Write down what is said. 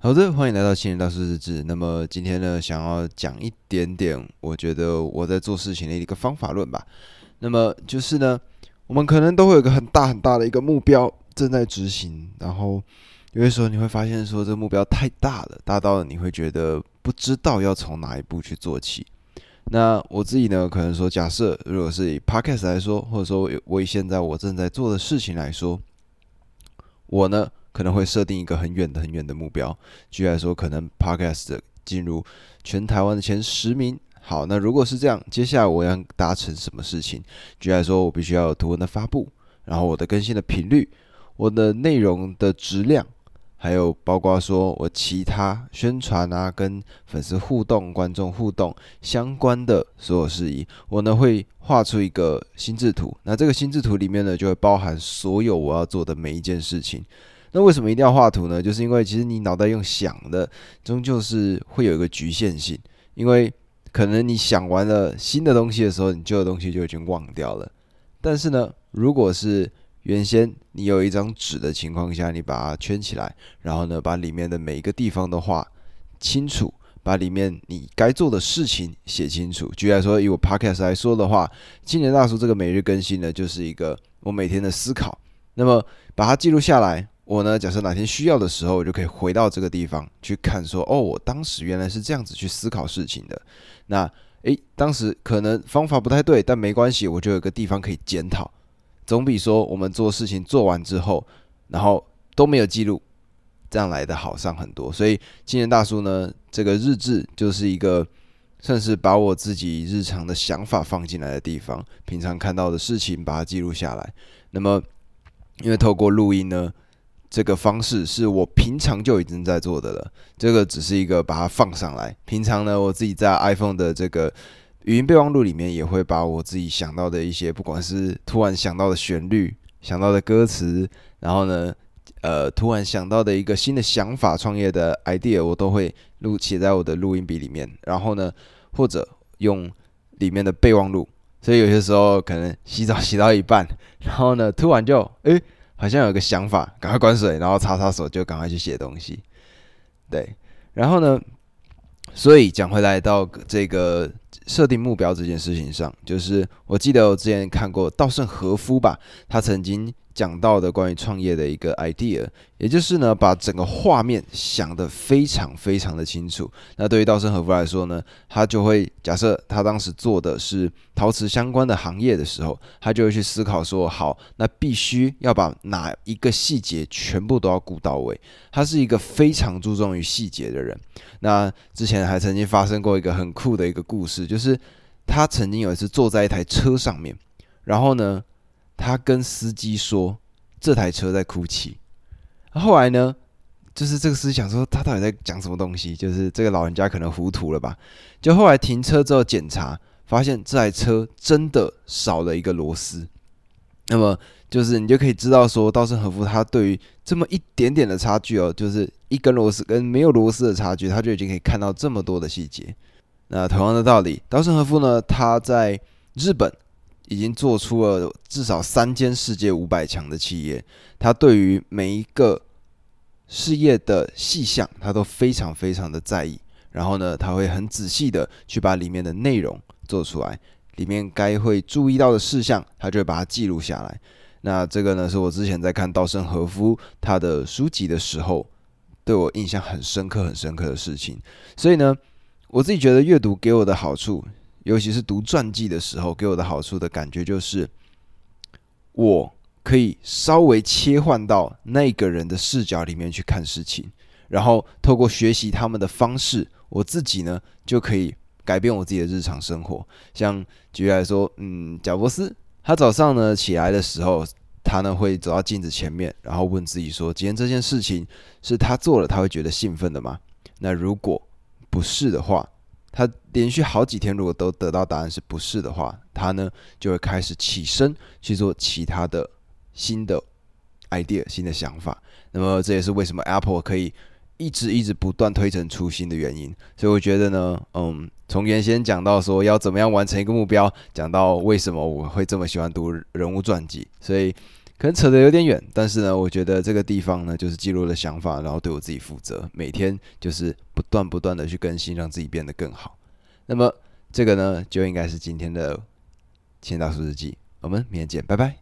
好的，欢迎来到青年大叔日志。那么今天呢，想要讲一点点，我觉得我在做事情的一个方法论吧。那么就是呢，我们可能都会有个很大很大的一个目标正在执行，然后有些时候你会发现说这个目标太大了，大到你会觉得不知道要从哪一步去做起。那我自己呢，可能说，假设如果是以 podcast 来说，或者说我以现在我正在做的事情来说，我呢。可能会设定一个很远的、很远的目标，举例来说，可能 Podcast 进入全台湾的前十名。好，那如果是这样，接下来我要达成什么事情？举例来说，我必须要有图文的发布，然后我的更新的频率，我的内容的质量，还有包括说我其他宣传啊、跟粉丝互动、观众互动相关的所有事宜，我呢会画出一个心智图。那这个心智图里面呢，就会包含所有我要做的每一件事情。那为什么一定要画图呢？就是因为其实你脑袋用想的，终究是会有一个局限性，因为可能你想完了新的东西的时候，你旧的东西就已经忘掉了。但是呢，如果是原先你有一张纸的情况下，你把它圈起来，然后呢，把里面的每一个地方都画清楚，把里面你该做的事情写清楚。举例来说，以我 podcast 来说的话，青年大叔这个每日更新呢，就是一个我每天的思考，那么把它记录下来。我呢，假设哪天需要的时候，我就可以回到这个地方去看，说哦，我当时原来是这样子去思考事情的。那诶，当时可能方法不太对，但没关系，我就有个地方可以检讨，总比说我们做事情做完之后，然后都没有记录，这样来的好上很多。所以青年大叔呢，这个日志就是一个算是把我自己日常的想法放进来的地方，平常看到的事情把它记录下来。那么因为透过录音呢。这个方式是我平常就已经在做的了，这个只是一个把它放上来。平常呢，我自己在 iPhone 的这个语音备忘录里面，也会把我自己想到的一些，不管是突然想到的旋律、想到的歌词，然后呢，呃，突然想到的一个新的想法、创业的 idea，我都会录写在我的录音笔里面。然后呢，或者用里面的备忘录，所以有些时候可能洗澡洗到一半，然后呢，突然就诶。好像有个想法，赶快关水，然后擦擦手，就赶快去写东西。对，然后呢，所以讲回来到这个设定目标这件事情上，就是我记得我之前看过稻盛和夫吧，他曾经。讲到的关于创业的一个 idea，也就是呢，把整个画面想得非常非常的清楚。那对于稻盛和夫来说呢，他就会假设他当时做的是陶瓷相关的行业的时候，他就会去思考说：好，那必须要把哪一个细节全部都要顾到位。他是一个非常注重于细节的人。那之前还曾经发生过一个很酷的一个故事，就是他曾经有一次坐在一台车上面，然后呢。他跟司机说：“这台车在哭泣。”后来呢，就是这个司机想说他到底在讲什么东西？就是这个老人家可能糊涂了吧？就后来停车之后检查，发现这台车真的少了一个螺丝。那么，就是你就可以知道说，稻盛和夫他对于这么一点点的差距哦，就是一根螺丝跟没有螺丝的差距，他就已经可以看到这么多的细节。那同样的道理，稻盛和夫呢，他在日本。已经做出了至少三间世界五百强的企业，他对于每一个事业的细项，他都非常非常的在意。然后呢，他会很仔细的去把里面的内容做出来，里面该会注意到的事项，他就会把它记录下来。那这个呢，是我之前在看稻盛和夫他的书籍的时候，对我印象很深刻、很深刻的事情。所以呢，我自己觉得阅读给我的好处。尤其是读传记的时候，给我的好处的感觉就是，我可以稍微切换到那个人的视角里面去看事情，然后透过学习他们的方式，我自己呢就可以改变我自己的日常生活。像举例来说，嗯，贾伯斯，他早上呢起来的时候，他呢会走到镜子前面，然后问自己说：今天这件事情是他做了，他会觉得兴奋的吗？那如果不是的话，他连续好几天，如果都得到答案是不是的话，他呢就会开始起身去做其他的新的 idea、新的想法。那么这也是为什么 Apple 可以一直一直不断推陈出新的原因。所以我觉得呢，嗯，从原先讲到说要怎么样完成一个目标，讲到为什么我会这么喜欢读人物传记，所以可能扯得有点远，但是呢，我觉得这个地方呢，就是记录的想法，然后对我自己负责，每天就是不断不断的去更新，让自己变得更好。那么这个呢，就应该是今天的千大叔日记。我们明天见，拜拜。